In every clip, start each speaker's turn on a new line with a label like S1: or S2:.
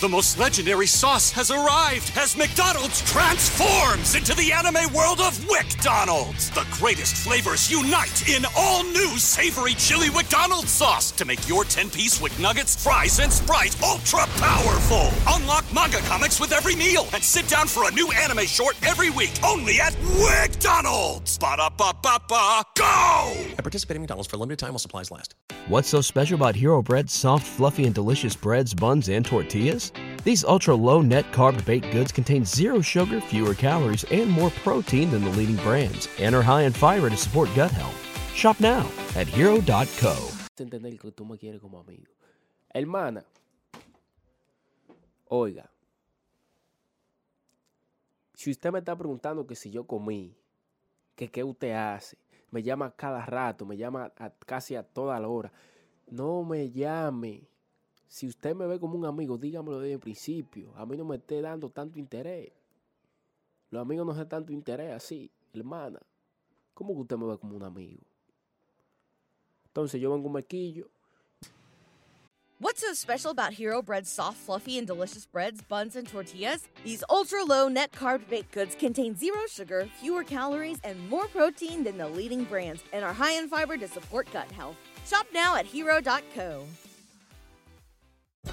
S1: The most legendary sauce has arrived as McDonald's transforms into the anime world of WcDonald's. The greatest flavors unite in all new savory chili McDonald's sauce to make your 10-piece WcNuggets, fries, and Sprite ultra powerful. Unlock manga comics with every meal and sit down for a new anime short every week only at WcDonald's. Ba-da-ba-ba-ba, go!
S2: At participating in McDonald's for a limited time while supplies last.
S3: What's so special about Hero Bread's soft, fluffy, and delicious breads, buns, and tortillas? These ultra low net carb baked goods contain zero sugar, fewer calories, and more protein than the leading brands, and are high in fiber to support gut health. Shop now at hero.co.
S4: entender que tú. Hermana, oiga, si usted me está preguntando que si yo comí, que qué usted hace, me llama cada rato, me llama a- casi a toda la hora, no me llame. Si usted me ve como un amigo, dígamelo desde el principio. A mí no me esté dando tanto interés. Los amigos no dan tanto interés así, hermana. ¿Cómo que usted me ve como un amigo? Entonces yo vengo un.
S5: What's so special about Hero Bread's soft, fluffy, and delicious breads, buns, and tortillas? These ultra low net carb baked goods contain zero sugar, fewer calories, and more protein than the leading brands, and are high in fiber to support gut health. Shop now at hero.co.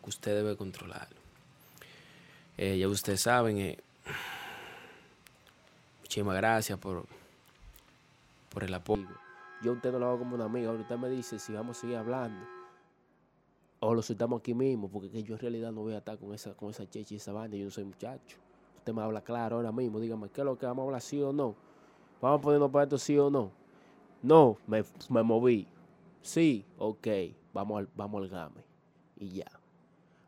S4: Que usted debe controlar. Eh, ya ustedes saben, eh, muchísimas gracias por, por el apoyo. Yo usted no lo hago como un amigo, ahora usted me dice si vamos a seguir hablando o lo soltamos aquí mismo, porque que yo en realidad no voy a estar con esa, con esa checha y esa banda, yo no soy muchacho. Usted me habla claro ahora mismo, dígame, ¿qué es lo que vamos a hablar, sí o no? ¿Vamos a ponernos para esto, sí o no? No, me, me moví. Sí, ok, vamos al, vamos al game. Y ya.